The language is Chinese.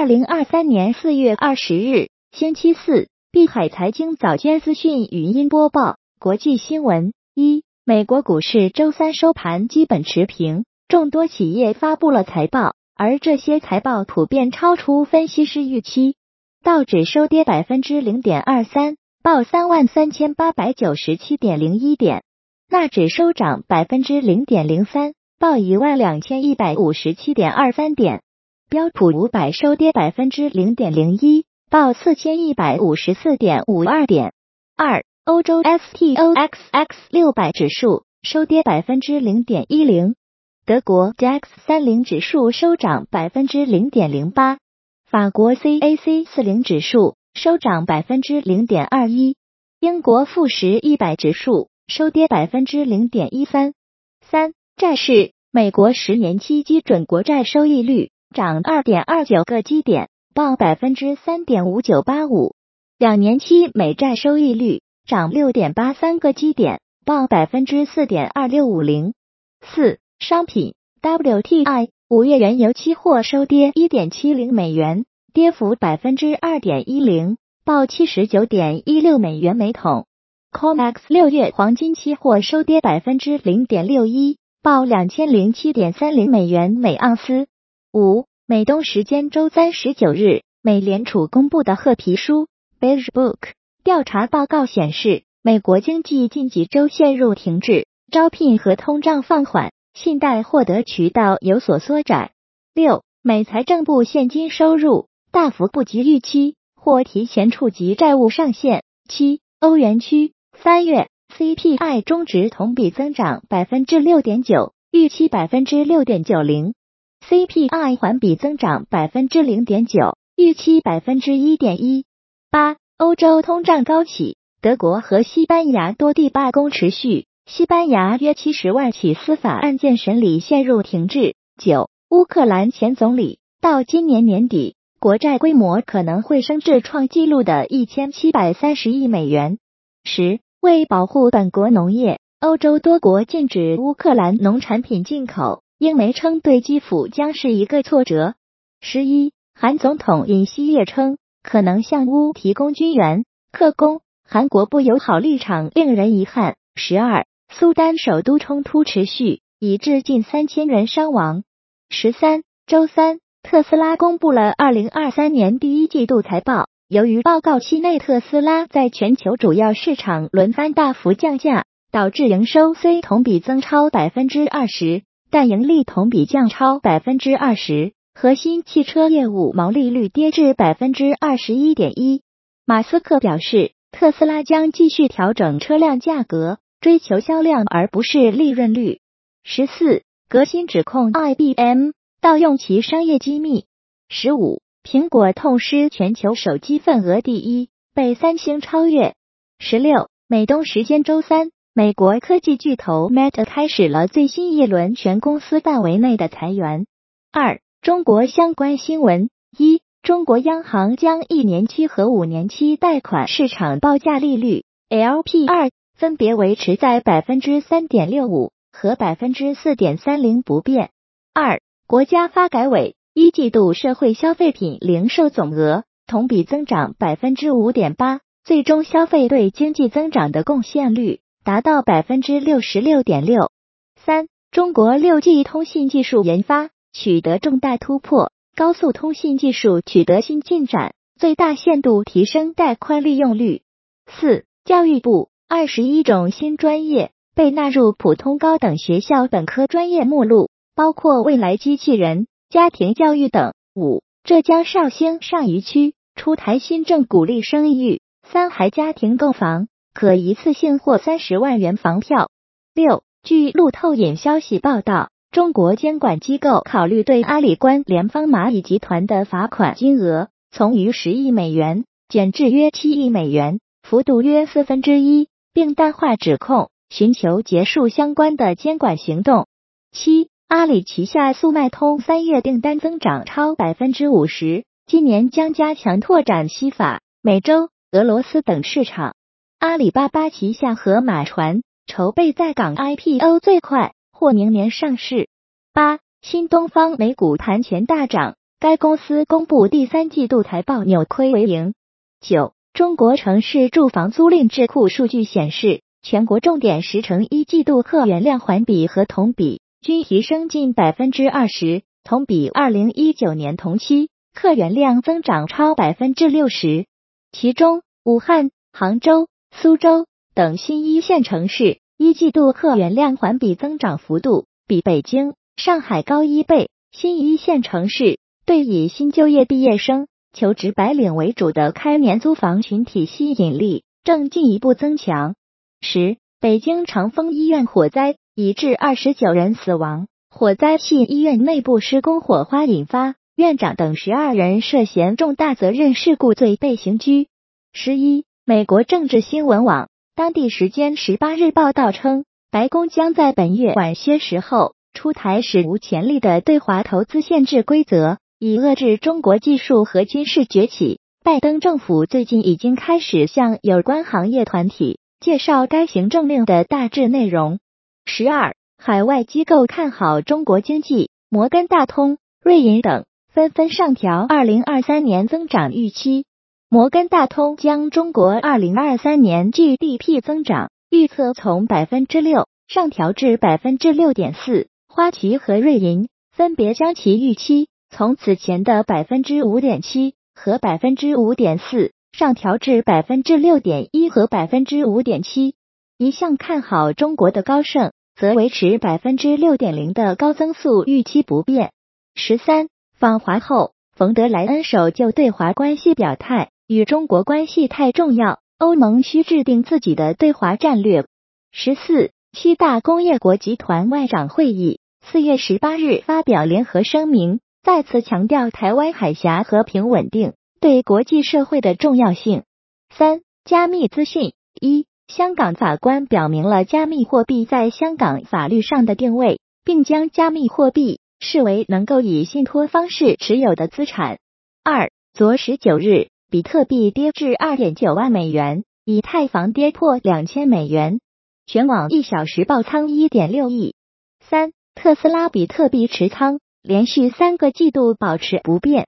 二零二三年四月二十日，星期四，碧海财经早间资讯语音播报。国际新闻：一、美国股市周三收盘基本持平，众多企业发布了财报，而这些财报普遍超出分析师预期。道指收跌百分之零点二三，报三万三千八百九十七点零一点；纳指收涨百分之零点零三，报一万两千一百五十七点二三点。标普五百收跌百分之零点零一，报四千一百五十四点五二点。二、欧洲 STOXX 六百指数收跌百分之零点一零，德国 DAX 三零指数收涨百分之零点零八，法国 CAC 四零指数收涨百分之零点二一，英国富时一百指数收跌百分之零点一三。三、债市，美国十年期基准国债收益率。涨二点二九个基点，报百分之三点五九八五。两年期美债收益率涨六点八三个基点，报百分之四点二六五零。四、商品 WTI 五月原油期货收跌一点七零美元，跌幅百分之二点一零，报七十九点一六美元每桶。COMEX 六月黄金期货收跌百分之零点六一，报两千零七点三零美元每盎司。五美东时间周三十九日，美联储公布的褐皮书 （Beige Book） 调查报告显示，美国经济近几周陷入停滞，招聘和通胀放缓，信贷获得渠道有所缩窄。六美财政部现金收入大幅不及预期，或提前触及债务上限。七欧元区三月 CPI 中值同比增长百分之六点九，预期百分之六点九零。CPI 环比增长百分之零点九，预期百分之一点一八。欧洲通胀高企，德国和西班牙多地罢工持续，西班牙约七十万起司法案件审理陷入停滞。九，乌克兰前总理到今年年底，国债规模可能会升至创纪录的一千七百三十亿美元。十，为保护本国农业，欧洲多国禁止乌克兰农产品进口。英媒称对基辅将是一个挫折。十一，韩总统尹锡悦称可能向乌提供军援，克工。韩国不友好立场令人遗憾。十二，苏丹首都冲突持续，已致近三千人伤亡。十三，周三，特斯拉公布了二零二三年第一季度财报。由于报告期内特斯拉在全球主要市场轮番大幅降价，导致营收虽同比增超百分之二十。但盈利同比降超百分之二十，核心汽车业务毛利率跌至百分之二十一点一。马斯克表示，特斯拉将继续调整车辆价格，追求销量而不是利润率。十四，革新指控 IBM 盗用其商业机密。十五，苹果痛失全球手机份额第一，被三星超越。十六，美东时间周三。美国科技巨头 Meta 开始了最新一轮全公司范围内的裁员。二、中国相关新闻：一、中国央行将一年期和五年期贷款市场报价利率 LPR 分别维持在百分之三点六五和百分之四点三零不变。二、国家发改委一季度社会消费品零售总额同比增长百分之五点八，最终消费对经济增长的贡献率。达到百分之六十六点六三。中国六 G 通信技术研发取得重大突破，高速通信技术取得新进展，最大限度提升带宽利用率。四、教育部二十一种新专业被纳入普通高等学校本科专业目录，包括未来机器人、家庭教育等。五、浙江绍兴上虞区出台新政，鼓励生育，三孩家庭购房。可一次性获三十万元房票。六，据路透引消息报道，中国监管机构考虑对阿里关联方蚂蚁集团的罚款金额从逾十亿美元减至约七亿美元，幅度约四分之一，并淡化指控，寻求结束相关的监管行动。七，阿里旗下速卖通三月订单增长超百分之五十，今年将加强拓展西法、美洲、俄罗斯等市场。阿里巴巴旗下盒马船筹备在港 IPO，最快或明年上市。八新东方美股盘前大涨，该公司公布第三季度财报扭亏为盈。九，中国城市住房租赁智库数据显示，全国重点十城一季度客源量环比和同比均提升近百分之二十，同比二零一九年同期客源量增长超百分之六十。其中，武汉、杭州、苏州等新一线城市一季度客源量环比增长幅度比北京、上海高一倍。新一线城市。对以新就业毕业生、求职白领为主的开年租房群体吸引力正进一步增强。十，北京长峰医院火灾已致二十九人死亡，火灾系医院内部施工火花引发，院长等十二人涉嫌重大责任事故罪被刑拘。十一，美国政治新闻网当地时间十八日报道称，白宫将在本月晚些时候出台史无前例的对华投资限制规则。以遏制中国技术和军事崛起，拜登政府最近已经开始向有关行业团体介绍该行政令的大致内容。十二，海外机构看好中国经济，摩根大通、瑞银等纷纷上调二零二三年增长预期。摩根大通将中国二零二三年 GDP 增长预测从百分之六上调至百分之六点四，花旗和瑞银分别将其预期。从此前的百分之五点七和百分之五点四上调至百分之六点一和百分之五点七。一向看好中国的高盛则维持百分之六点零的高增速预期不变。十三访华后，冯德莱恩首就对华关系表态，与中国关系太重要，欧盟需制定自己的对华战略。十四七大工业国集团外长会议四月十八日发表联合声明。再次强调台湾海峡和平稳定对国际社会的重要性。三、加密资讯一，香港法官表明了加密货币在香港法律上的定位，并将加密货币视为能够以信托方式持有的资产。二、昨十九日，比特币跌至二点九万美元，以太坊跌破两千美元，全网一小时爆仓一点六亿。三、特斯拉比特币持仓。连续三个季度保持不变。